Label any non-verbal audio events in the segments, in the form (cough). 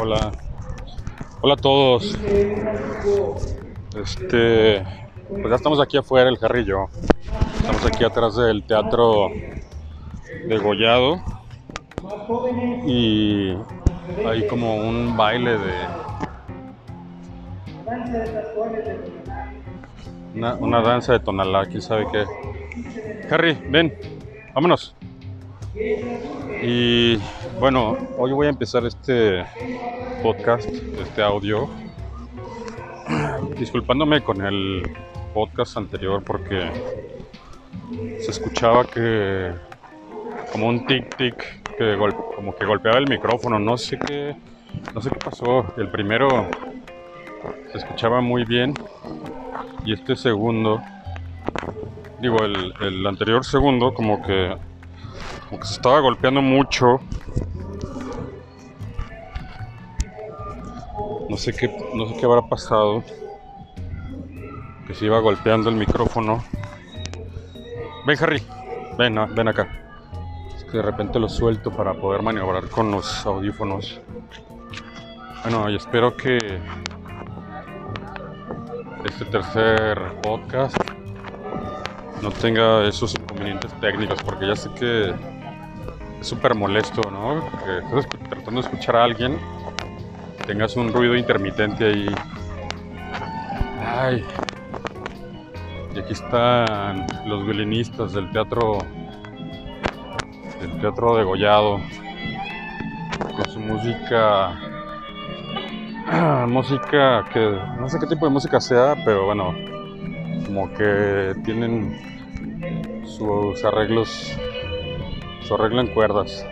Hola. Hola a todos. Este, pues ya estamos aquí afuera, el yo. Estamos aquí atrás del teatro degollado. Y hay como un baile de. Una, una danza de tonalá, quién sabe qué. Harry, ven, vámonos. Y bueno, hoy voy a empezar este podcast, este audio, disculpándome con el podcast anterior porque se escuchaba que como un tic tic que como que golpeaba el micrófono, no sé qué, no sé qué pasó. El primero se escuchaba muy bien y este segundo, digo el, el anterior segundo como que como que se estaba golpeando mucho. No sé qué, no sé qué habrá pasado. Que se iba golpeando el micrófono. Ven, Harry. Ven, ah, ven acá. Es que de repente lo suelto para poder maniobrar con los audífonos. Bueno, y espero que este tercer podcast no tenga esos inconvenientes técnicos, porque ya sé que es súper molesto, ¿no? Que estás tratando de escuchar a alguien, tengas un ruido intermitente ahí. Ay. Y aquí están los violinistas del teatro, del teatro degollado, con su música, (clears throat) música que no sé qué tipo de música sea, pero bueno, como que tienen sus arreglos, su arreglo en cuerdas.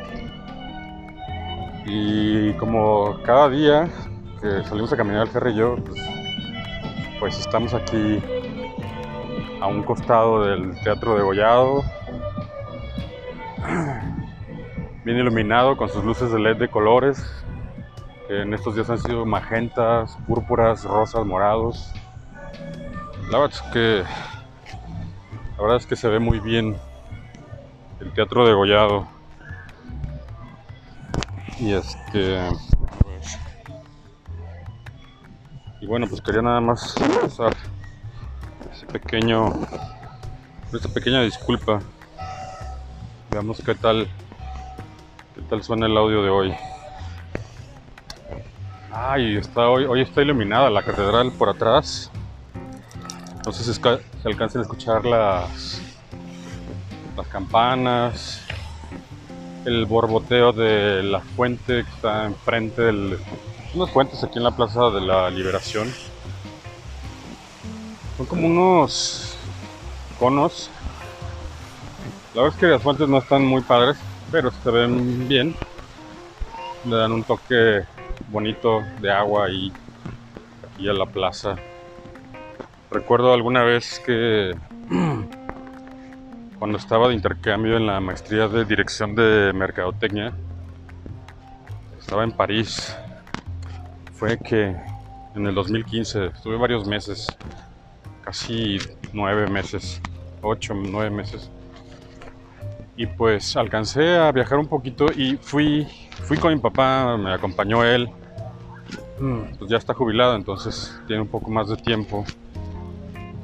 Y como cada día que salimos a caminar el Ferry y yo, pues, pues estamos aquí a un costado del Teatro Degollado, (clears throat) bien iluminado con sus luces de LED de colores, que en estos días han sido magentas, púrpuras, rosas, morados. La verdad es que la verdad es que se ve muy bien el teatro degollado. Y este pues, y bueno, pues quería nada más pasar ese pequeño esta pequeña disculpa. Veamos qué tal qué tal suena el audio de hoy. Ay, está hoy hoy está iluminada la catedral por atrás. No sé si esca- se alcancen a escuchar las, las campanas, el borboteo de la fuente que está enfrente del... Unas fuentes aquí en la Plaza de la Liberación. Son como unos conos. La verdad es que las fuentes no están muy padres, pero se ven bien. Le dan un toque bonito de agua ahí, aquí a la plaza. Recuerdo alguna vez que cuando estaba de intercambio en la maestría de dirección de mercadotecnia, estaba en París. Fue que en el 2015 estuve varios meses, casi nueve meses, ocho, nueve meses. Y pues alcancé a viajar un poquito y fui, fui con mi papá, me acompañó él. Mm, Pues ya está jubilado, entonces tiene un poco más de tiempo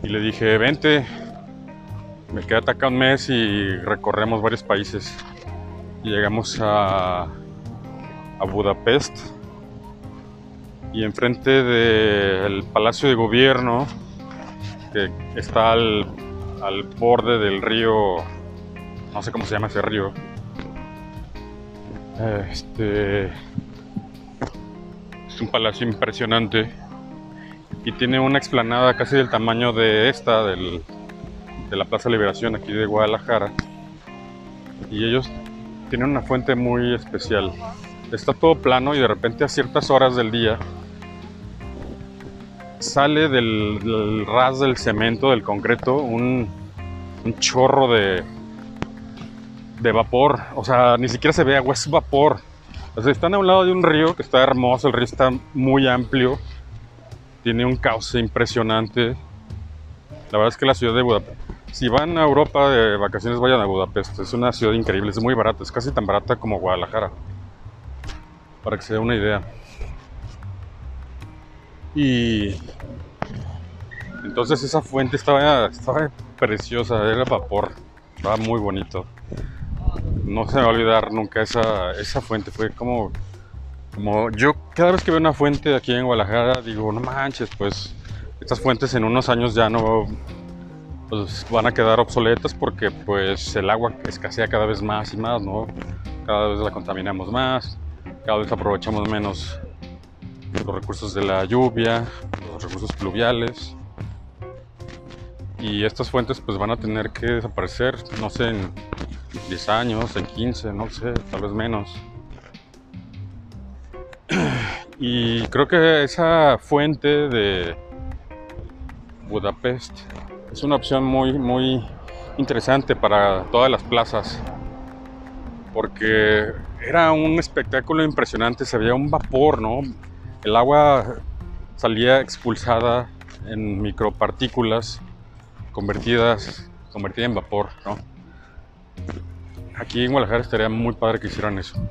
y le dije, vente, me quedé acá un mes y recorremos varios países. Llegamos a, Budapest y enfrente del Palacio de Gobierno, que está al, al borde del río, no sé cómo se llama ese río, este, es un palacio impresionante y tiene una explanada casi del tamaño de esta, del, de la Plaza Liberación aquí de Guadalajara. Y ellos tienen una fuente muy especial. Está todo plano y de repente a ciertas horas del día sale del, ras del cemento, del concreto, un, chorro de, de vapor. O sea, ni siquiera se ve agua, es vapor. Están a un lado de un río que está hermoso, el río está muy amplio tiene un cauce impresionante. La verdad es que la ciudad de Budapest, si van a Europa de vacaciones, vayan a Budapest. Es una ciudad increíble, es muy barata, es casi tan barata como Guadalajara. Para que se dé una idea. Y entonces esa fuente estaba, estaba preciosa, era vapor, estaba muy bonito. No se me va a olvidar nunca esa, esa fuente, fue como, como yo cada vez que veo una fuente aquí en Guadalajara digo, no manches, pues estas fuentes en unos años ya no pues, van a quedar obsoletas porque pues el agua escasea cada vez más y más, ¿no? Cada vez la contaminamos más, cada vez aprovechamos menos los recursos de la lluvia, los recursos pluviales. Y estas fuentes pues van a tener que desaparecer, no sé, en 10 años, en 15, no sé, tal vez menos. Y creo que esa fuente de Budapest es una opción muy, muy interesante para todas las plazas. Porque era un espectáculo impresionante, se veía un vapor, ¿no? El agua salía expulsada en micropartículas convertidas, convertida en vapor, ¿no? Aquí en Guadalajara estaría muy padre que hicieran eso.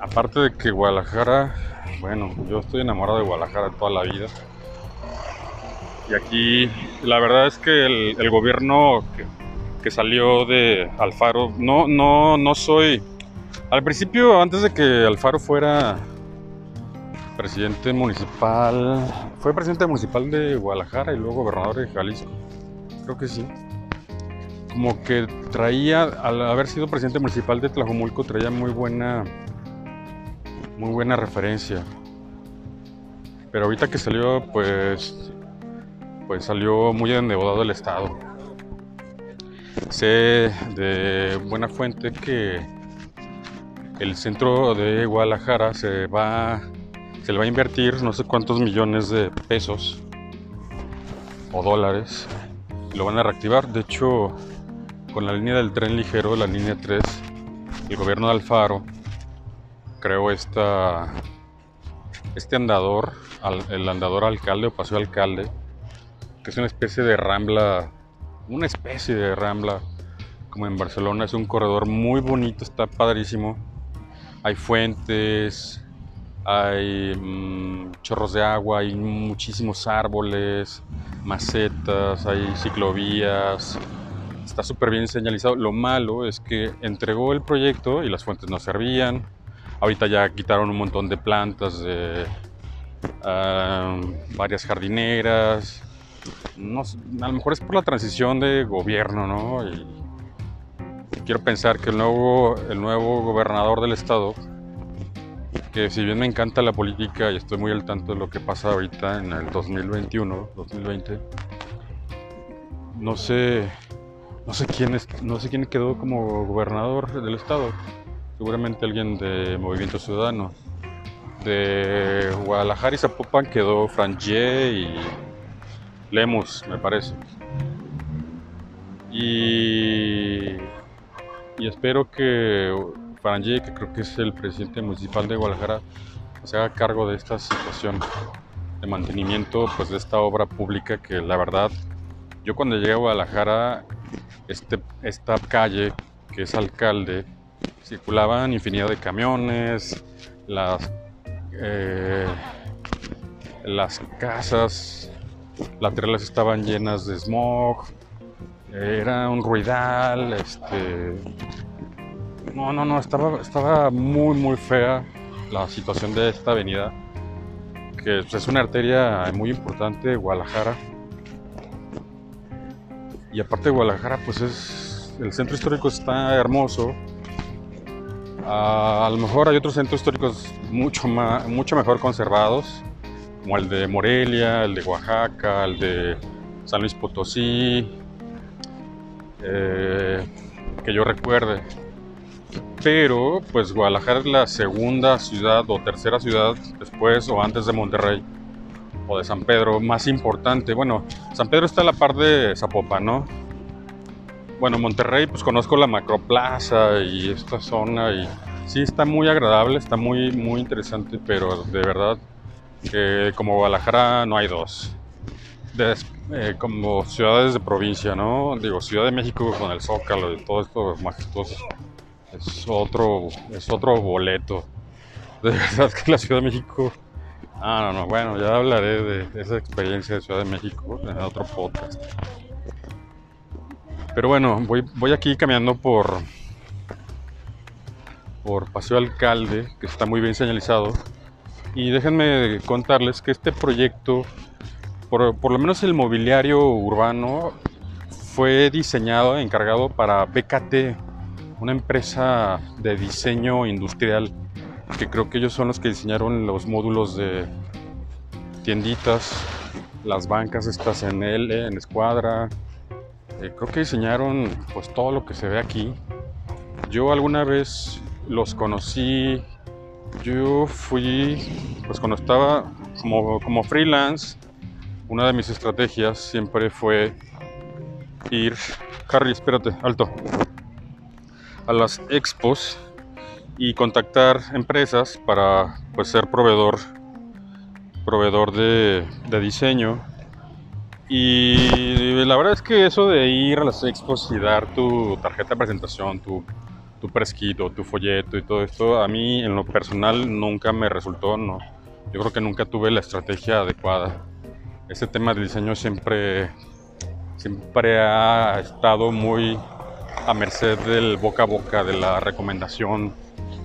Aparte de que Guadalajara, bueno, yo estoy enamorado de Guadalajara toda la vida. Y aquí la verdad es que el, gobierno que, salió de Alfaro, no, no, no soy... Al principio, antes de que Alfaro fuera presidente municipal, fue presidente municipal de Guadalajara y luego gobernador de Jalisco. Creo que sí. Como que traía, al haber sido presidente municipal de Tlajomulco, traía muy buena, muy buena referencia. Pero ahorita que salió, pues, pues salió muy endeudado el Estado. Sé de buena fuente que el centro de Guadalajara se va se le va a invertir no sé cuántos millones de pesos o dólares y lo van a reactivar. De hecho, con la línea del tren ligero, la línea 3, el gobierno de Alfaro creó esta, este andador, el andador alcalde o paseo alcalde, que es una especie de rambla, una especie de rambla como en Barcelona. Es un corredor muy bonito, está padrísimo. Hay fuentes, hay mm, chorros de agua, hay muchísimos árboles, macetas, hay ciclovías, está súper bien señalizado. Lo malo es que entregó el proyecto y las fuentes no servían. Ahorita ya quitaron un montón de plantas, de ah, varias jardineras. No, a lo mejor es por la transición de gobierno, ¿no? Quiero pensar que el nuevo, el nuevo gobernador del estado que si bien me encanta la política y estoy muy al tanto de lo que pasa ahorita en el 2021, 2020, no sé, no sé quién es, no sé quién quedó como gobernador del estado. Seguramente alguien de Movimiento Ciudadano. De Guadalajara y Zapopan quedó Franje y Lemus, me parece. Y, y espero que Farangí, que creo que es el presidente municipal de Guadalajara, se haga cargo de esta situación de mantenimiento pues, de esta obra pública que la verdad, yo cuando llegué a Guadalajara, este, esta calle que es alcalde, circulaban infinidad de camiones, las, eh, las casas laterales estaban llenas de smog, era un ruidal, este, no, no, no, estaba, estaba muy, muy fea la situación de esta avenida, que es una arteria muy importante de Guadalajara. Y aparte de Guadalajara, pues es, el centro histórico está hermoso. a lo mejor hay otros centros históricos mucho, más, mucho mejor conservados, como el de Morelia, el de Oaxaca, el de San Luis Potosí, eh, que yo recuerde pero pues Guadalajara es la segunda ciudad o tercera ciudad después o antes de Monterrey o de San Pedro más importante. Bueno, San Pedro está a la par de Zapopan, ¿no? Bueno, Monterrey pues conozco la Macroplaza y esta zona y sí está muy agradable, está muy muy interesante, pero de verdad que como Guadalajara no hay dos. Eh, como ciudades de provincia, ¿no? Digo, Ciudad de México con el Zócalo y todo esto majestuoso es otro, es otro boleto. (laughs) De verdad que la Ciudad de México Ah, no, no, bueno, ya hablaré de esa experiencia de Ciudad de México en otro podcast. Pero bueno, voy, voy aquí caminando por, por Paseo Alcalde, que está muy bien señalizado. Y déjenme contarles que este proyecto, por, por lo menos el mobiliario urbano, fue diseñado, encargado para BKT, una empresa de diseño industrial, que creo que ellos son los que diseñaron los módulos de tienditas, las bancas estas en L, en Escuadra. Eh, creo que diseñaron pues todo lo que se ve aquí. Yo alguna vez los conocí, yo fui, pues cuando estaba como, como freelance, una de mis estrategias siempre fue ir, Harry, espérate, alto, a las expos y contactar empresas para pues ser proveedor proveedor de, de diseño. Y la verdad es que eso de ir a las expos y dar tu tarjeta de presentación, tu, tu presquito, tu folleto y todo esto, a mí en lo personal nunca me resultó, no. Yo creo que nunca tuve la estrategia adecuada. Ese tema de diseño siempre, siempre ha estado muy a merced del boca a boca, de la recomendación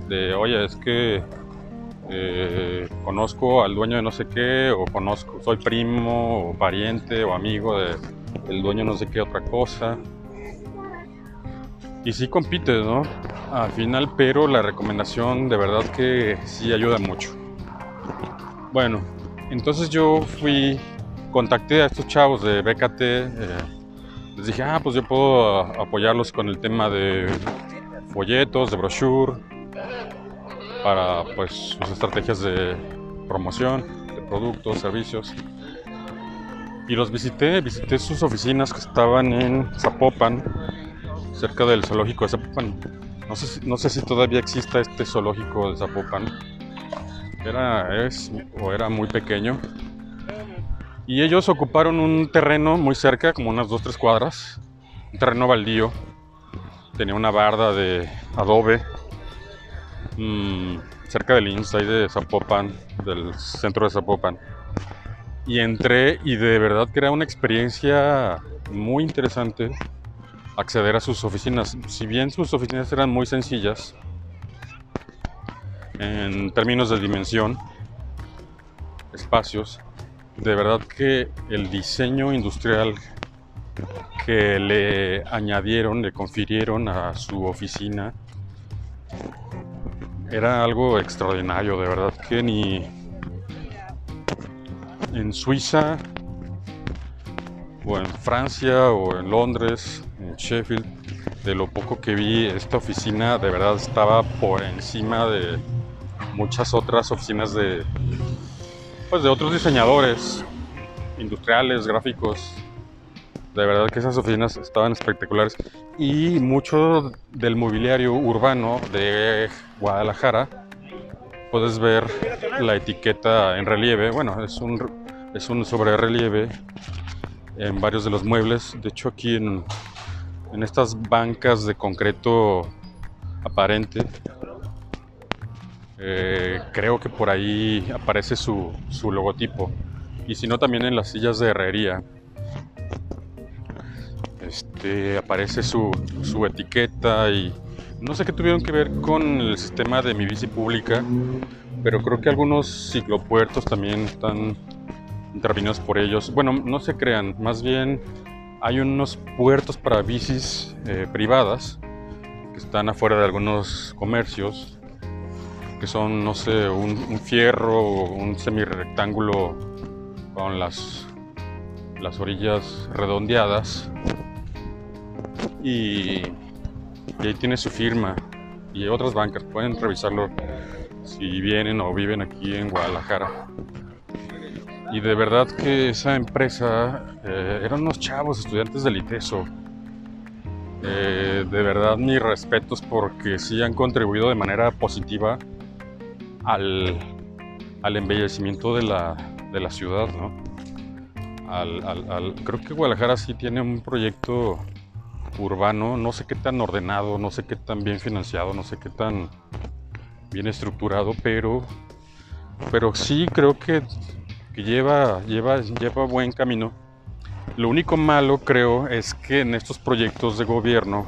de, oye, es que eh, conozco al dueño de no sé qué, o conozco, soy primo, o pariente, o amigo de, del dueño de no sé qué otra cosa. Y sí compites, ¿no? Al final, pero la recomendación de verdad que sí ayuda mucho. Bueno, entonces yo fui, contacté a estos chavos de BKT, eh, les dije, ah, pues yo puedo apoyarlos con el tema de folletos, de brochure, para pues sus estrategias de promoción de productos, servicios. Y los visité, visité sus oficinas que estaban en Zapopan, cerca del zoológico de Zapopan. No sé, si, no sé si todavía exista este zoológico de Zapopan. Era, es, o era muy pequeño. Y ellos ocuparon un terreno muy cerca, como unas 2-3 cuadras. Un terreno baldío. Tenía una barda de adobe Mm, cerca del Insta de Zapopan, del centro de Zapopan. Y entré y de verdad que era una experiencia muy interesante acceder a sus oficinas. Si bien sus oficinas eran muy sencillas en términos de dimensión, espacios, de verdad que el diseño industrial que le añadieron, le confirieron a su oficina, era algo extraordinario, de verdad que ni en Suiza o en Francia o en Londres, en Sheffield, de lo poco que vi, esta oficina de verdad estaba por encima de muchas otras oficinas de pues de otros diseñadores industriales, gráficos, de verdad que esas oficinas estaban espectaculares y mucho del mobiliario urbano de Guadalajara puedes ver la etiqueta en relieve. Bueno, es un, es un sobre relieve en varios de los muebles. De hecho, aquí en, en estas bancas de concreto aparente, eh, creo que por ahí aparece su, su logotipo. Y si no, también en las sillas de herrería este, aparece su, su etiqueta y no sé qué tuvieron que ver con el sistema de mi bici pública, pero creo que algunos ciclopuertos también están intervenidos por ellos. Bueno, no se crean, más bien hay unos puertos para bicis eh, privadas que están afuera de algunos comercios, que son, no sé, un, fierro o un semirectángulo con las, las orillas redondeadas y, ahí tiene su firma y otras bancas. Pueden revisarlo si vienen o viven aquí en Guadalajara. Y de verdad que esa empresa eh, eran unos chavos estudiantes del ITESO. Eh, de verdad mis respetos porque sí han contribuido de manera positiva al, al embellecimiento de la, de la ciudad. ¿no? Al, al, creo que Guadalajara sí tiene un proyecto urbano, no sé qué tan ordenado, no sé qué tan bien financiado, no sé qué tan bien estructurado, pero pero sí creo que, que lleva, lleva, lleva buen camino. Lo único malo creo es que en estos proyectos de gobierno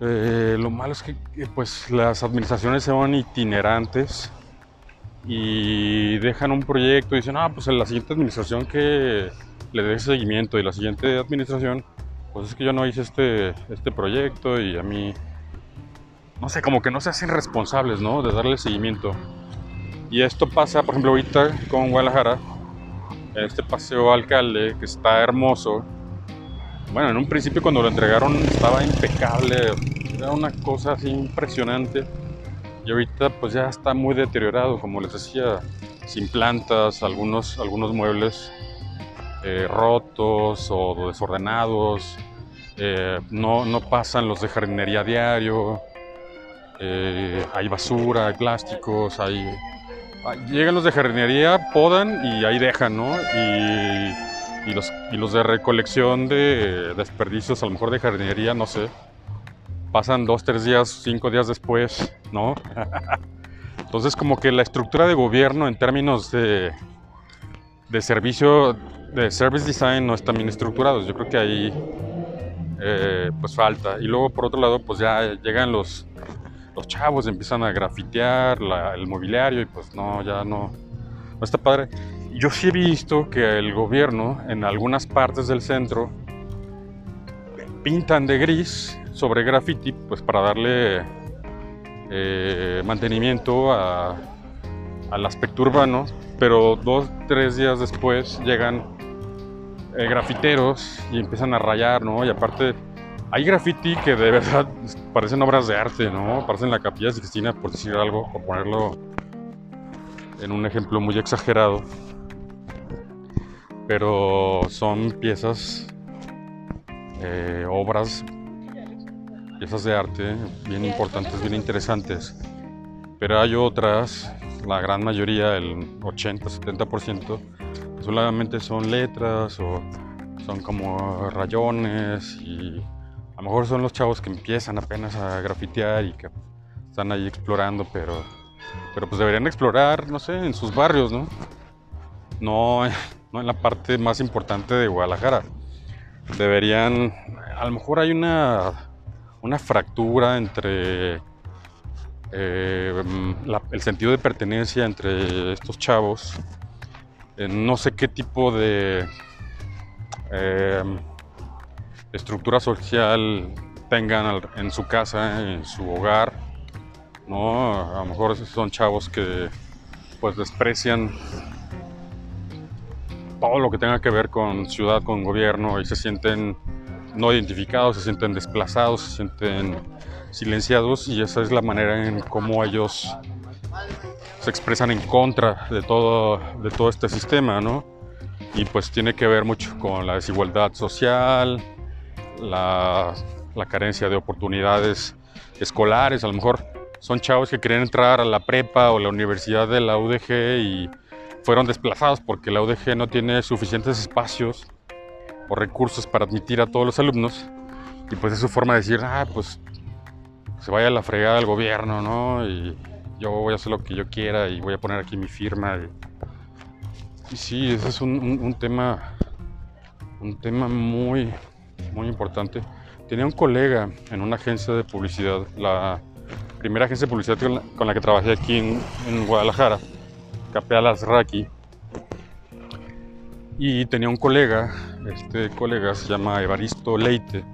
eh, lo malo es que pues las administraciones son itinerantes y dejan un proyecto y dicen, ah, pues en la siguiente administración que le dé seguimiento y la siguiente administración, pues es que yo no hice este, este proyecto y a mí, no sé, como que no se hacen responsables, ¿no? De darle seguimiento. Y esto pasa, por ejemplo, ahorita con Guadalajara, este paseo alcalde que está hermoso. Bueno, en un principio cuando lo entregaron estaba impecable, era una cosa así impresionante. Y ahorita pues ya está muy deteriorado, como les decía, sin plantas, algunos, algunos muebles eh, rotos o desordenados, eh, no, no, pasan los de jardinería diario, eh, hay basura, hay plásticos, hay... Llegan los de jardinería, podan y ahí dejan, ¿no? Y, y, los, de recolección de desperdicios, a lo mejor de jardinería, no sé, pasan dos, tres días, cinco días después, ¿no? (laughs) Entonces como que la estructura de gobierno en términos de, de servicio, de service design no están bien estructurados. Yo creo que ahí eh, pues falta. Y luego por otro lado pues ya llegan los, los chavos, empiezan a grafitear el mobiliario y pues no, ya no, no está padre. Yo sí he visto que el gobierno en algunas partes del centro pintan de gris sobre graffiti, pues para darle eh, mantenimiento al aspecto urbano, pero dos, tres días después llegan eh, grafiteros y empiezan a rayar, ¿no? Y aparte, hay graffiti que de verdad parecen obras de arte, ¿no? Parecen la capilla de Cristina, por decir algo, por ponerlo en un ejemplo muy exagerado. Pero son piezas, eh, obras piezas de arte bien importantes, bien interesantes. Pero hay otras, la gran mayoría, el 80-70%, solamente son letras o son como rayones y a lo mejor son los chavos que empiezan apenas a grafitear y que están ahí explorando, pero, pero pues deberían explorar, no sé, en sus barrios, ¿no? No, no en la parte más importante de Guadalajara. Deberían, a lo mejor hay una una fractura entre eh, el sentido de pertenencia entre estos chavos. no sé qué tipo de eh, estructura social tengan en su casa, en su hogar. ¿no? A lo mejor son chavos que pues desprecian todo lo que tenga que ver con ciudad, con gobierno y se sienten no identificados, se sienten desplazados, se sienten silenciados y esa es la manera en cómo ellos se expresan en contra de todo, de todo este sistema, ¿no? Y pues tiene que ver mucho con la desigualdad social, la, carencia de oportunidades escolares, a lo mejor son chavos que querían entrar a la prepa o la universidad de la UDG y fueron desplazados porque la UDG no tiene suficientes espacios recursos para admitir a todos los alumnos. Y pues es su forma de decir, ah, pues se vaya a la fregada el gobierno, ¿no? Y yo voy a hacer lo que yo quiera y voy a poner aquí mi firma. Y, sí, ese es un, tema, un tema muy, muy importante. Tenía un colega en una agencia de publicidad, la primera agencia de publicidad con la, que trabajé aquí en, en Guadalajara, Capealas Raki y tenía un colega, este colega se llama Evaristo Leite.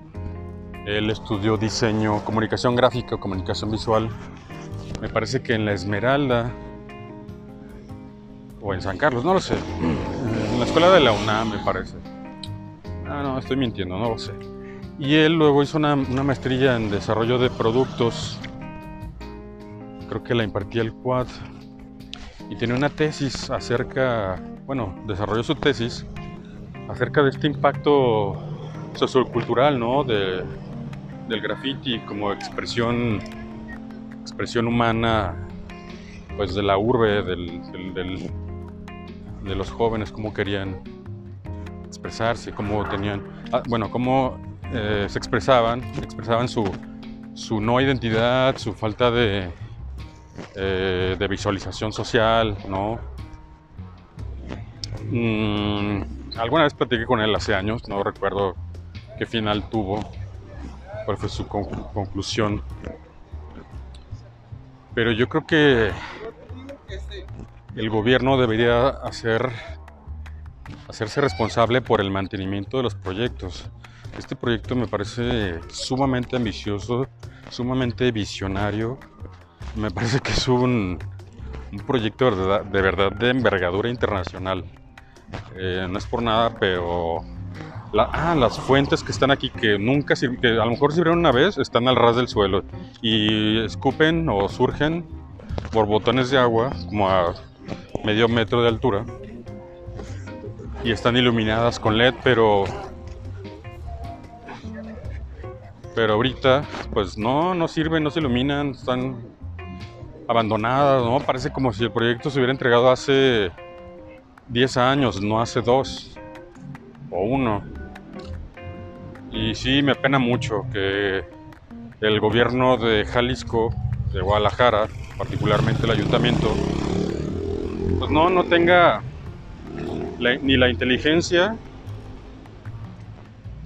Él estudió diseño, comunicación gráfica, comunicación visual. Me parece que en la Esmeralda o en San Carlos, no lo sé. En la escuela de la UNAM, me parece. Ah, no, estoy mintiendo, no lo sé. Y él luego hizo una, maestría en desarrollo de productos. Creo que la impartía el Quad. Y tenía una tesis acerca bueno, desarrolló su tesis acerca de este impacto sociocultural, ¿no? De, del graffiti como expresión, expresión humana, pues de la urbe, del, de los jóvenes, cómo querían expresarse, cómo tenían, ah, bueno, cómo eh, se expresaban, expresaban su, su no identidad, su falta de, eh, de visualización social, ¿no? Mm, alguna vez platiqué con él hace años, no recuerdo qué final tuvo, cuál fue su conclusión. Pero yo creo que el gobierno debería hacer, hacerse responsable por el mantenimiento de los proyectos. Este proyecto me parece sumamente ambicioso, sumamente visionario. Me parece que es un, proyecto de verdad, de envergadura internacional. Eh, no es por nada, pero ah, las fuentes que están aquí que nunca que a lo mejor sirvieron una vez, están al ras del suelo y escupen o surgen borbotones de agua como a medio metro de altura y están iluminadas con LED, pero pero ahorita pues no, no sirven, no se iluminan, están abandonadas, ¿no? Parece como si el proyecto se hubiera entregado hace 10 años, no hace dos o uno. Y sí, me apena mucho que el gobierno de Jalisco, de Guadalajara, particularmente el ayuntamiento, pues no, no tenga ni la inteligencia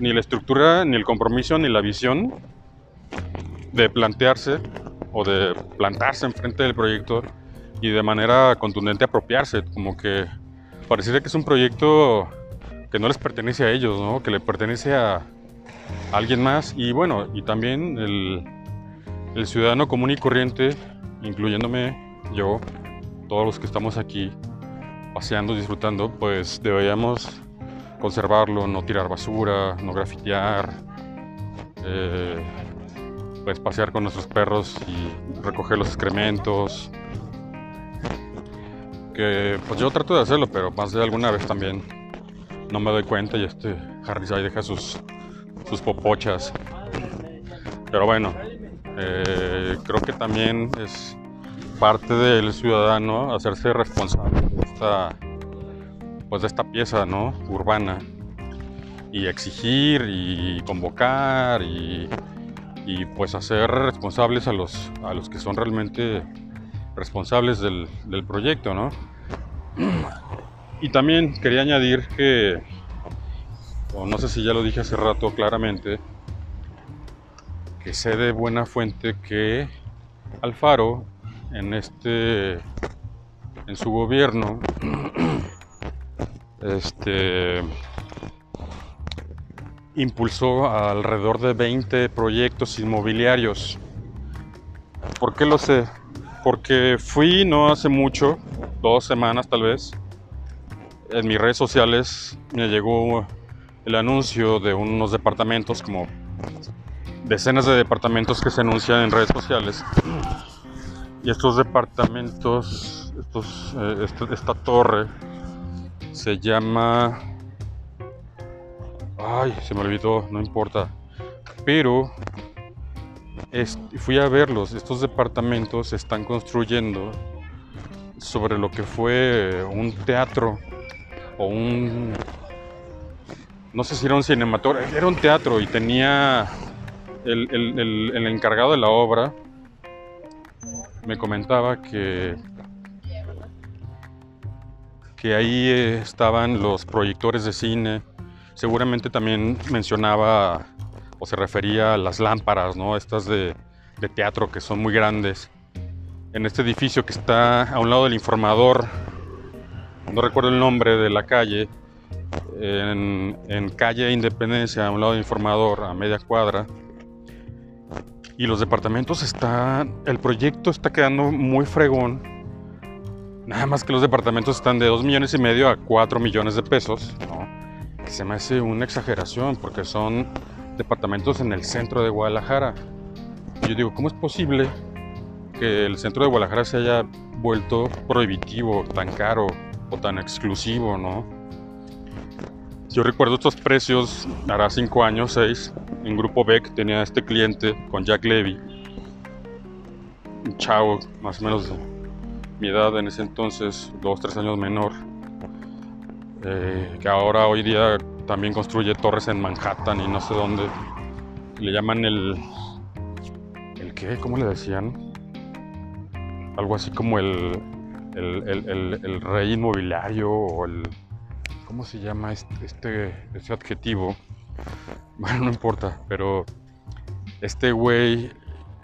ni la estructura, ni el compromiso, ni la visión de plantearse o de plantarse enfrente del proyecto y de manera contundente apropiarse, como que pareciera que es un proyecto que no les pertenece a ellos, ¿no? que le pertenece a, alguien más y bueno, y también el, el ciudadano común y corriente, incluyéndome yo, todos los que estamos aquí paseando, disfrutando, pues deberíamos conservarlo, no tirar basura, no grafitear, eh, pues pasear con nuestros perros y recoger los excrementos. Que pues yo trato de hacerlo, pero más de alguna vez también no me doy cuenta y este Harris ahí deja sus, sus popochas. Pero bueno, eh, creo que también es parte del ciudadano hacerse responsable pues de esta pieza ¿no? urbana y exigir y convocar y, y, pues hacer responsables a los, a los que son realmente responsables del, del proyecto. ¿no? Y también quería añadir que, no sé si ya lo dije hace rato claramente, que sé de buena fuente que Alfaro en este en su gobierno este, impulsó alrededor de 20 proyectos inmobiliarios. ¿Por qué lo sé? Porque fui no hace mucho, dos semanas tal vez, en mis redes sociales me llegó el anuncio de unos departamentos, como decenas de departamentos que se anuncian en redes sociales. Y estos departamentos, eh, esta torre, se llama... Ay, se me olvidó, no importa. Pero fui a verlos. Estos departamentos se están construyendo sobre lo que fue un teatro o un... No sé si era un cinematógrafo, era un teatro y tenía el, el encargado de la obra me comentaba que que ahí eh, estaban los proyectores de cine. Seguramente también mencionaba o se refería a las lámparas, ¿no? Estas de, teatro que son muy grandes. En este edificio que está a un lado del informador, no recuerdo el nombre de la calle, en, calle Independencia, a un lado del informador, a media cuadra. Y los departamentos están, el proyecto está quedando muy fregón Nada más que los departamentos están de 2 millones y medio a 4 millones de pesos, que se me hace una exageración porque son departamentos en el centro de Guadalajara. Y yo digo, ¿cómo es posible que el centro de Guadalajara se haya vuelto prohibitivo, tan caro o tan exclusivo, no? Yo recuerdo estos precios, hará 5 años, 6, en Grupo Beck tenía este cliente con Jack Levy, un chavo más o menos mi edad en ese entonces, dos, tres años menor, eh, que ahora hoy día también construye torres en Manhattan y no sé dónde. Le llaman el... ¿El qué? ¿Cómo le decían? algo así como el, el, rey inmobiliario o el... ¿Cómo se llama este, este, este adjetivo? (laughs) Bueno, no importa, pero este güey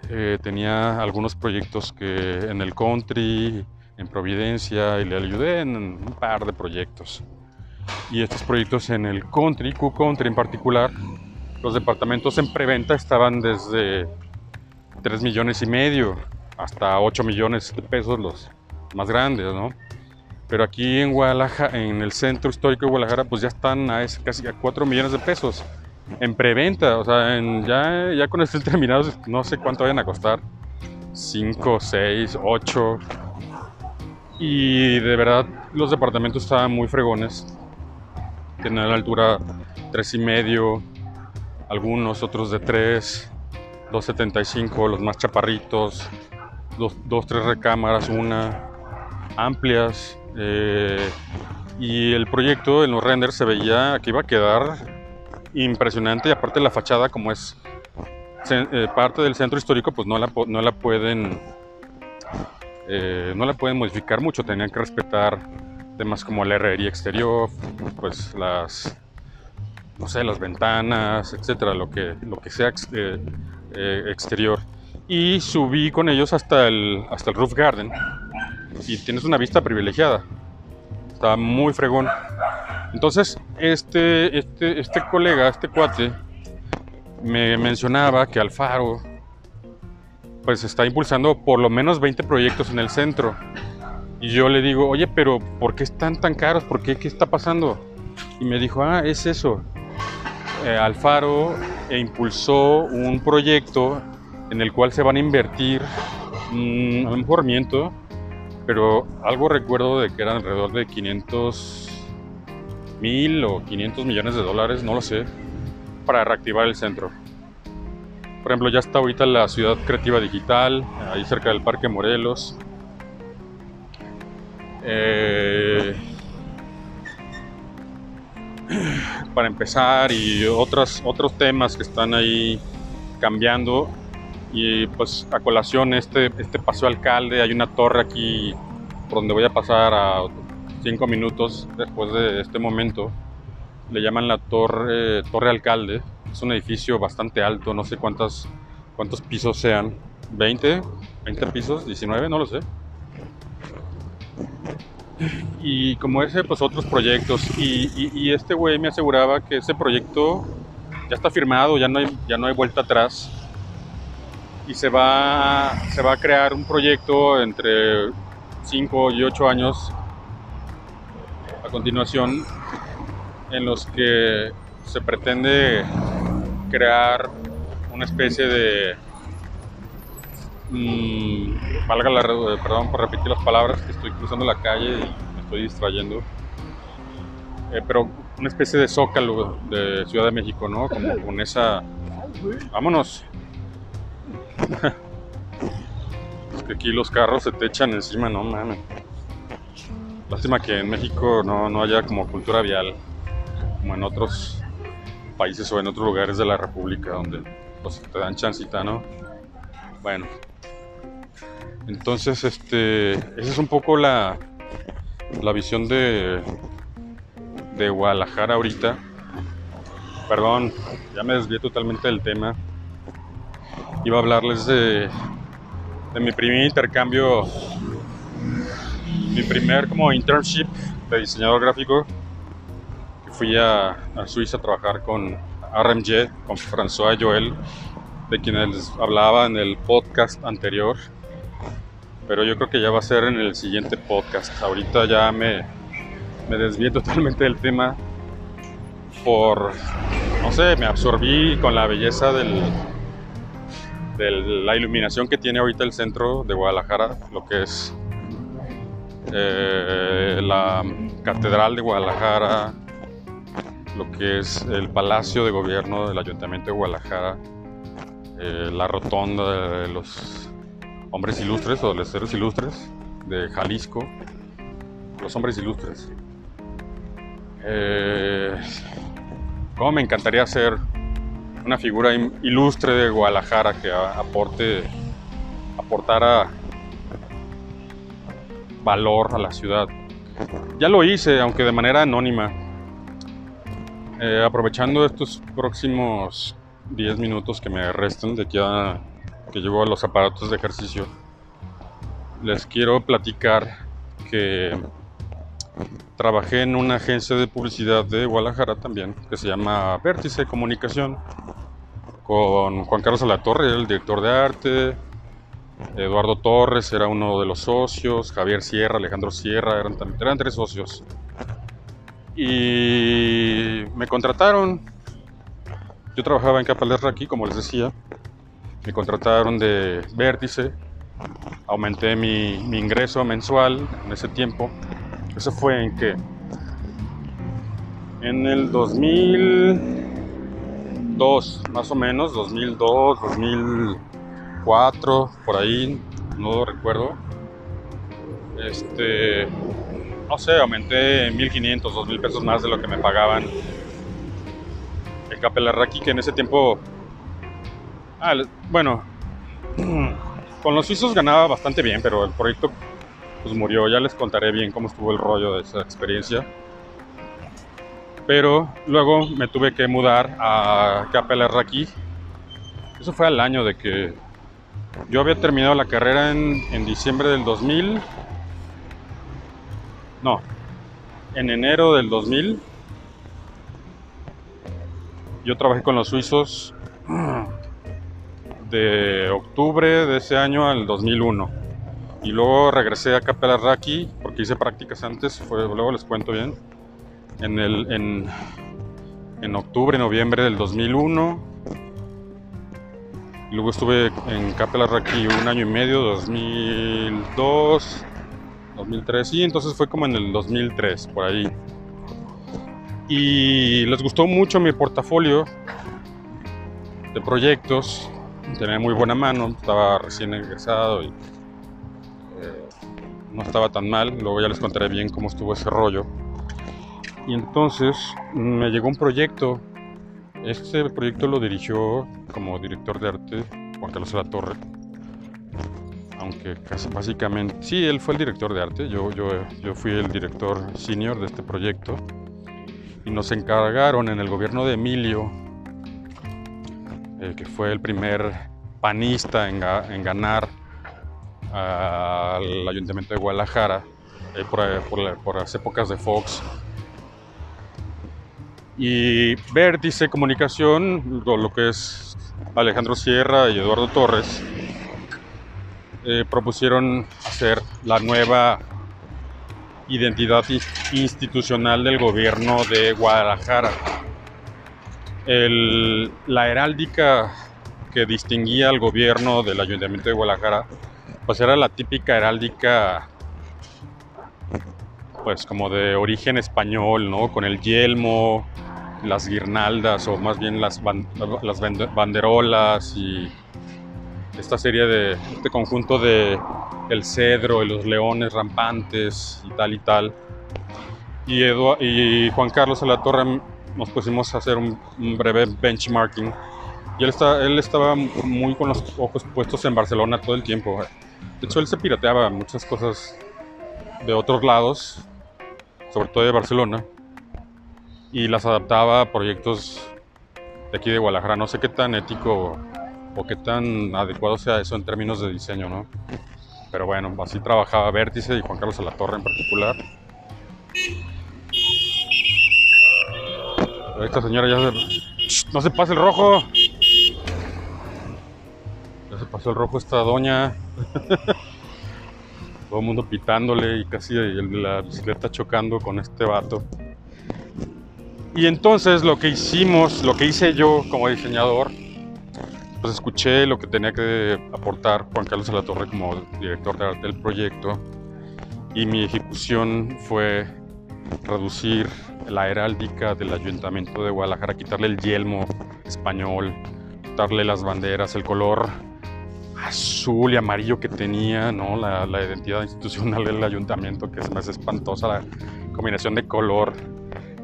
eh, tenía algunos proyectos que en el country, en Providencia, y le ayudé en un par de proyectos. Y estos proyectos en el country, Q Country en particular, los departamentos en preventa estaban desde 3 millones y medio hasta 8 millones de pesos los más grandes, ¿no? Pero aquí en Guadalajara, en el centro histórico de Guadalajara, pues ya están a casi a 4 millones de pesos en preventa. O sea, ya, ya con estén (laughs) terminados, no sé cuánto vayan a costar. 5, 6, 8. Y de verdad, los departamentos estaban muy fregones. Tenían la altura 3 y medio, algunos otros de 3, 2.75, los más chaparritos, dos, dos, tres recámaras, una, amplias. Eh, y el proyecto en los renders se veía que iba a quedar impresionante y aparte la fachada como es eh, parte del centro histórico pues no la, no la pueden eh, no la pueden modificar mucho, tenían que respetar temas como la herrería exterior, pues las no sé, las ventanas, etcétera, lo que, lo que sea exterior. Y subí con ellos hasta el, hasta el roof garden y tienes una vista privilegiada. Está muy fregón. Entonces, este, este, este colega, este cuate, me mencionaba que Alfaro pues está impulsando por lo menos 20 proyectos en el centro. Y yo le digo, oye, pero ¿por qué están tan caros? ¿Por qué? ¿Qué está pasando? Y me dijo, ah, es eso. Eh, Alfaro impulsó un proyecto en el cual se van a invertir un a lo pero algo recuerdo de que eran alrededor de 500 mil o 500 millones de dólares, no lo sé, para reactivar el centro. Por ejemplo, ya está ahorita la ciudad creativa digital, ahí cerca del Parque Morelos. Eh, para empezar y otros, otros temas que están ahí cambiando y pues a colación este, este paseo alcalde, hay una torre aquí por donde voy a pasar a cinco minutos después de este momento. Le llaman la torre, torre alcalde. Es un edificio bastante alto, no sé cuántas, cuántos pisos sean. ¿20? ¿20 pisos? ¿19? No lo sé. Y como ese, pues otros proyectos. Y, y este güey me aseguraba que ese proyecto ya está firmado, ya no hay, ya no hay vuelta atrás y se va, se va a crear un proyecto entre 5 y 8 años continuación en los que se pretende crear una especie de mmm, valga la perdón por repetir las palabras que estoy cruzando la calle y me estoy distrayendo eh, pero una especie de zócalo de Ciudad de México no como con esa vámonos (laughs) es que aquí los carros se te echan encima, no mames. Lástima que en México no, no haya como cultura vial, como en otros países o en otros lugares de la República donde pues, te dan chancita, ¿no? Bueno. Entonces, este, esa es un poco la, la visión de, de Guadalajara ahorita. Perdón, ya me desvié totalmente del tema iba a hablarles de, de mi primer intercambio, mi primer como internship de diseñador gráfico, fui a, a Suiza a trabajar con RMG, con François Joel, de quienes hablaba en el podcast anterior. Pero yo creo que ya va a ser en el siguiente podcast. Ahorita ya me, me desvié (laughs) totalmente del tema por, no sé, me absorbí con la belleza del, de la iluminación que tiene ahorita el centro de Guadalajara, lo que es eh, la Catedral de Guadalajara, lo que es el Palacio de Gobierno del Ayuntamiento de Guadalajara, eh, la Rotonda de los Hombres Ilustres o de los Seres Ilustres de Jalisco, los Hombres Ilustres. Eh, como me encantaría hacer una figura ilustre de Guadalajara que aporte, aportara valor a la ciudad. Ya lo hice, aunque de manera anónima. Eh, aprovechando estos próximos 10 minutos que me restan de aquí a que llevo a los aparatos de ejercicio, les quiero platicar que trabajé en una agencia de publicidad de Guadalajara también, que se llama Vértice Comunicación, con Juan Carlos Alatorre, el director de arte, Eduardo Torres era uno de los socios, Javier Sierra, Alejandro Sierra, eran, eran tres socios. Y me contrataron. Yo trabajaba en Capalerra aquí, como les decía. Me contrataron de Vértice. Aumenté mi, mi ingreso mensual en ese tiempo. Eso fue en que en el 2002, más o menos, 2002, 2004, por ahí, no recuerdo. Este, no sé, aumenté 1500, 2000 pesos más de lo que me pagaban el Capelarraqui, que en ese tiempo, ah, bueno, (clears throat) con los suizos ganaba bastante bien, pero el proyecto pues murió. Ya les contaré bien cómo estuvo el rollo de esa experiencia. Pero luego me tuve que mudar a Capelarraqui. Eso fue al año de que yo había terminado la carrera en, en diciembre del 2000. No, en enero del 2000. Yo trabajé con los suizos (clears throat) de octubre de ese año al 2001. Y luego regresé a Capelarraqui porque hice prácticas antes, fue, luego les cuento bien. En, el, en, en octubre, noviembre del 2001. Luego estuve en Capelarraqui un año y medio, 2002, 2003. Y entonces fue como en el 2003, por ahí. Y les gustó mucho mi portafolio de proyectos. Tenía muy buena mano, estaba recién egresado y no estaba tan mal, luego ya les contaré bien cómo estuvo ese rollo. Y entonces me llegó un proyecto, este proyecto lo dirigió como director de arte Juan Carlos la Torre, aunque casi básicamente, sí, él fue el director de arte, yo, yo, yo fui el director senior de este proyecto, y nos encargaron en el gobierno de Emilio, eh, que fue el primer panista en, ganar al Ayuntamiento de Guadalajara eh, por, las épocas de Fox. Y Vértice Comunicación, lo, que es Alejandro Sierra y Eduardo Torres, eh, propusieron hacer la nueva identidad institucional del gobierno de Guadalajara. la heráldica que distinguía al gobierno del Ayuntamiento de Guadalajara pues era la típica heráldica, pues como de origen español, ¿no? Con el yelmo, las guirnaldas o más bien las, las banderolas y esta serie de, este conjunto de el cedro y los leones rampantes y tal y tal. Y, y Juan Carlos a la Torre nos pusimos a hacer un, breve benchmarking. Y él, está, él estaba muy con los ojos puestos en Barcelona todo el tiempo. De hecho, él se pirateaba muchas cosas de otros lados, sobre todo de Barcelona, y las adaptaba a proyectos de aquí de Guadalajara. No sé qué tan ético o qué tan adecuado sea eso en términos de diseño, ¿no? Pero bueno, así trabajaba Vértice y Juan Carlos Alatorre en particular. Esta señora ya se... ¡No se pase el rojo! se pasó el rojo esta doña. (laughs) Todo el mundo pitándole y casi la bicicleta chocando con este vato. Y entonces lo que hicimos, lo que hice yo como diseñador, pues escuché lo que tenía que aportar Juan Carlos de la Torre como director de arte del proyecto y mi ejecución fue reducir la heráldica del ayuntamiento de Guadalajara, quitarle el yelmo español, quitarle las banderas, el color azul y amarillo que tenía, ¿no? La, identidad institucional del ayuntamiento, que es más espantosa la combinación de color,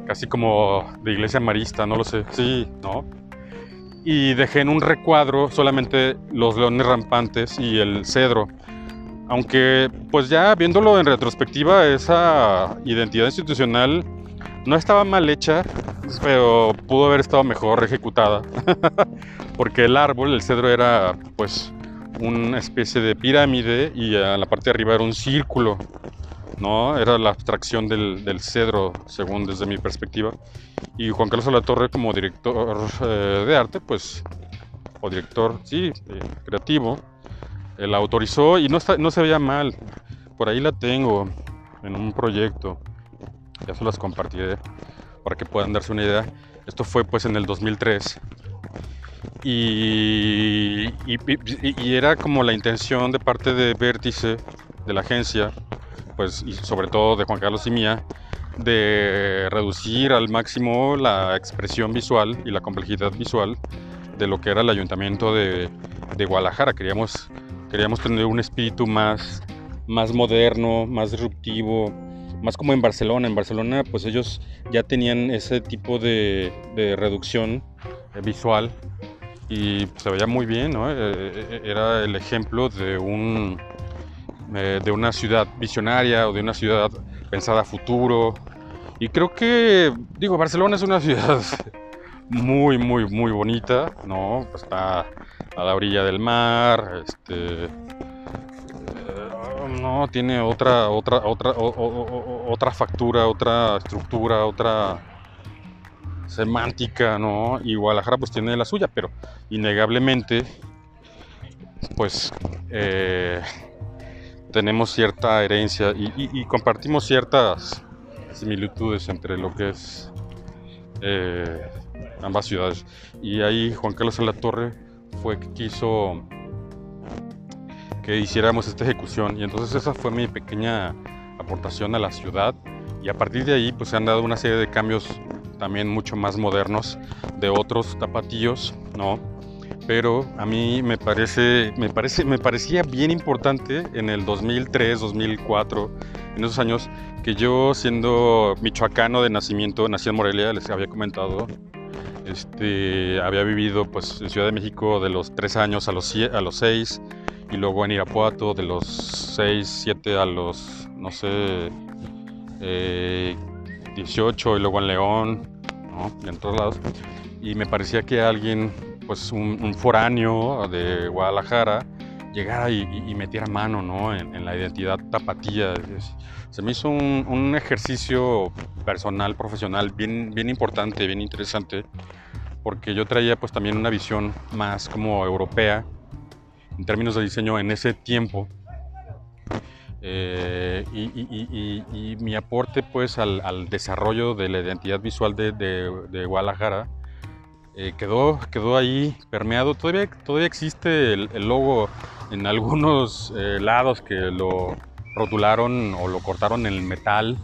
casi como de iglesia marista, no lo sé, sí, ¿no? Y dejé en un recuadro solamente los leones rampantes y el cedro, Aunque, pues ya viéndolo en retrospectiva, esa identidad institucional no estaba mal hecha, pero pudo haber estado mejor ejecutada. (laughs) Porque el árbol, el cedro, era pues una especie de pirámide y en la parte de arriba era un círculo. ¿No? Era la abstracción del, cedro, según desde mi perspectiva. Y Juan Carlos Alatorre, como director eh, de arte, pues, o director, sí, eh, creativo, la autorizó y no, no se veía mal. Por ahí la tengo en un proyecto. Ya se las compartiré para que puedan darse una idea. Esto fue pues en el 2003. Y, y, era como la intención de parte de Vértice, de la agencia, pues y sobre todo de Juan Carlos y mía, de reducir al máximo la expresión visual y la complejidad visual de lo que era el ayuntamiento de, de Guadalajara. Queríamos Queríamos tener un espíritu más, más moderno, más disruptivo, más como en Barcelona. En Barcelona pues ellos ya tenían ese tipo de, reducción eh, visual y se veía muy bien, ¿no? Eh, eh, era el ejemplo de, un, de una ciudad visionaria o de una ciudad pensada a futuro. Y creo que, digo, Barcelona es una (laughs) ciudad muy, muy, muy bonita, ¿no? Está a la orilla del mar, este, eh, no, tiene otra, otra, otra, otra factura, otra estructura, otra semántica, ¿no? Y Guadalajara pues tiene la suya, pero innegablemente, pues eh, tenemos cierta herencia y, compartimos ciertas similitudes entre lo que es eh, ambas ciudades. Y ahí Juan Carlos Torre fue que quiso que hiciéramos esta ejecución y entonces esa fue mi pequeña aportación a la ciudad y a partir de ahí pues se han dado una serie de cambios también mucho más modernos de otros tapatillos, ¿no? Pero a mí me parece, me parece, me parecía bien importante en el 2003, 2004, en esos años que yo siendo michoacano de nacimiento, nací en Morelia, les había comentado, este, había vivido pues, en Ciudad de México de los 3 años a los, a los 6 y luego en Irapuato de los 6, 7 a los, no sé, 18 eh, y luego en León, ¿no? en todos lados. Y me parecía que alguien, pues un, foráneo de Guadalajara, llegara y, metiera mano ¿no? en, la identidad tapatía. Se me hizo un, un, ejercicio personal, profesional, bien, bien importante, bien interesante, porque yo traía pues también una visión más como europea en términos de diseño en ese tiempo. Eh, y, mi aporte pues al, desarrollo de la identidad visual de, de, Guadalajara eh, quedó, quedó ahí permeado. Todavía, todavía existe el, logo en algunos eh, lados que lo rotularon o lo cortaron en el metal.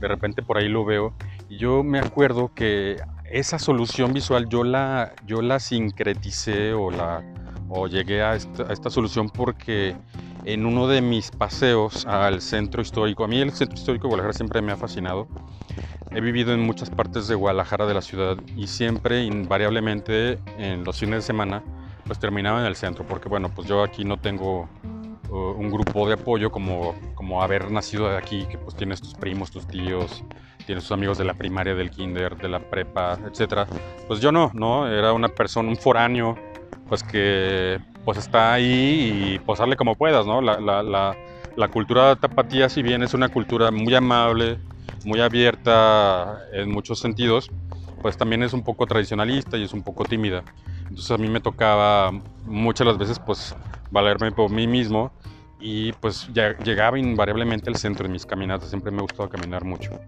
De repente por ahí lo veo. Y yo me acuerdo que esa solución visual yo la, yo la sincreticé o, la, o llegué a esta, solución porque en uno de mis paseos al centro histórico, a mí el centro histórico de Guadalajara siempre me ha fascinado. He vivido en muchas partes de Guadalajara, de la ciudad, y siempre, invariablemente, en los fines de semana, pues terminaba en el centro, porque bueno, pues yo aquí no tengo uh, un grupo de apoyo como, como haber nacido de aquí, que pues tienes tus primos, tus tíos, tiene sus amigos de la primaria, del kinder, de la prepa, etcétera. Pues yo no, ¿no? Era una persona, un foráneo, pues que pues está ahí y posarle como puedas, ¿no? La, la, la, la cultura tapatía, si bien es una cultura muy amable, muy abierta en muchos sentidos, pues también es un poco tradicionalista y es un poco tímida. Entonces a mí me tocaba muchas las veces pues valerme por mí mismo y pues ya llegaba invariablemente al centro de mis caminatas, siempre me ha gustado caminar mucho.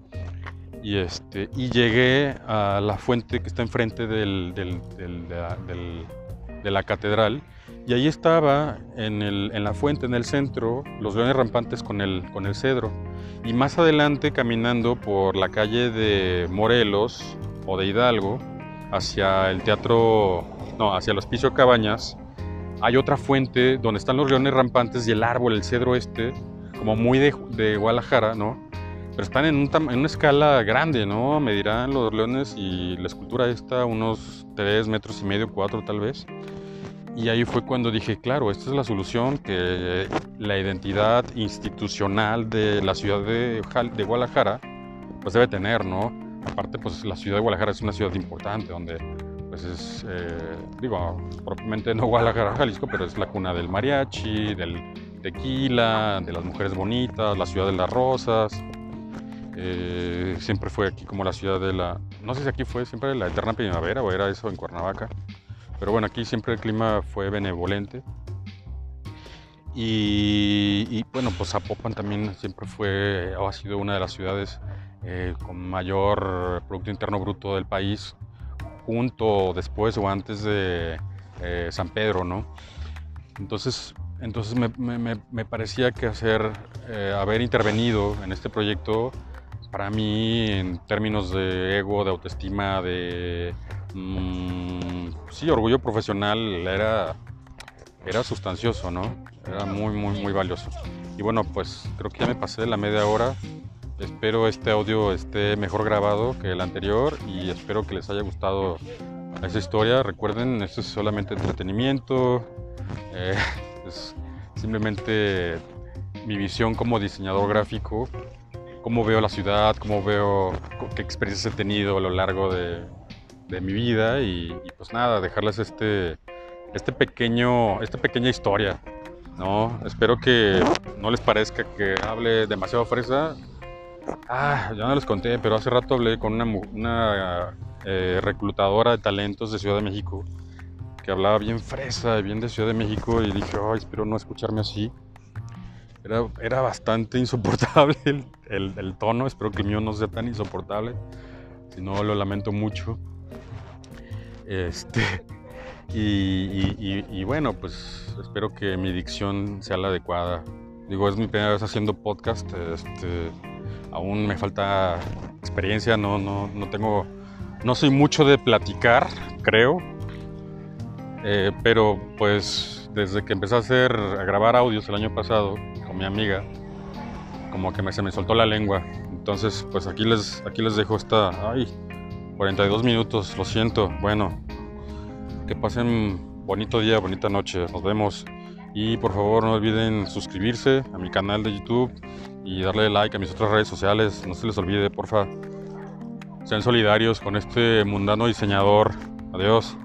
Y, este, y llegué a la fuente que está enfrente del, del, de, la, catedral y ahí estaba en, el, en, la fuente, en el centro, los leones rampantes con el, con el cedro. Y más adelante, caminando por la calle de Morelos o de Hidalgo, hacia el teatro, no, hacia los pisos Cabañas, hay otra fuente donde están los leones rampantes y el árbol, el cedro este, como muy de, de Guadalajara, ¿no? pero están en, en, una escala grande, ¿no? Medirán los leones y la escultura esta unos 3 metros y medio, 4 tal vez. Y ahí fue cuando dije, claro, esta es la solución que la identidad institucional de la ciudad de, de Guadalajara pues debe tener, ¿no? Aparte, pues la ciudad de Guadalajara es una ciudad importante donde pues es, eh, digo, propiamente no Guadalajara, Jalisco, pero es la cuna del mariachi, del tequila, de las mujeres bonitas, la ciudad de las rosas. Eh, siempre fue aquí como la ciudad de la, no sé si aquí fue siempre la eterna primavera o era eso en Cuernavaca, pero bueno, aquí siempre el clima fue benevolente. Y, bueno, pues Zapopan también siempre fue ha sido una de las ciudades eh, con mayor Producto Interno Bruto del país, junto después o antes de eh, San Pedro, ¿no? Entonces, entonces me, parecía que hacer, eh, haber intervenido en este proyecto, para mí, en términos de ego, de autoestima, de, mm, sí, orgullo profesional, era, era sustancioso, ¿no? Era muy, muy, muy valioso. Y bueno, pues creo que ya me pasé la media hora. Espero este audio esté mejor grabado que el anterior y espero que les haya gustado esa historia. Recuerden, esto es solamente entretenimiento. Eh, (laughs) es simplemente mi visión como diseñador gráfico, cómo veo la ciudad, cómo veo qué experiencias he tenido a lo largo de, mi vida y, pues nada, dejarles este, este pequeño, esta pequeña historia. ¿no? Espero que no les parezca que hable demasiado fresa. Ah, ya no les conté, pero hace rato hablé con una, una eh, reclutadora de talentos de Ciudad de México que hablaba bien fresa, bien de Ciudad de México y dije, ay, espero no escucharme así. Era, era bastante insoportable (laughs) el, el, tono, espero que el mío no sea tan insoportable, si no lo lamento mucho. Este, (laughs) y, y, y, bueno, pues espero que mi dicción sea la adecuada. Digo, es mi primera vez haciendo podcast, este, aún me falta experiencia, no, no, no tengo, no soy mucho de platicar, creo, eh, pero pues desde que empecé a hacer, a grabar audios el año pasado mi amiga, como que me, se me soltó la lengua. Entonces, pues aquí les, aquí les dejo esta, ay, 42 minutos, lo siento. Bueno, que pasen bonito día, bonita noche, nos vemos. Y por favor no olviden suscribirse a mi canal de YouTube y darle like a mis otras redes sociales. No se les olvide, porfa. Sean solidarios con este mundano diseñador. Adiós.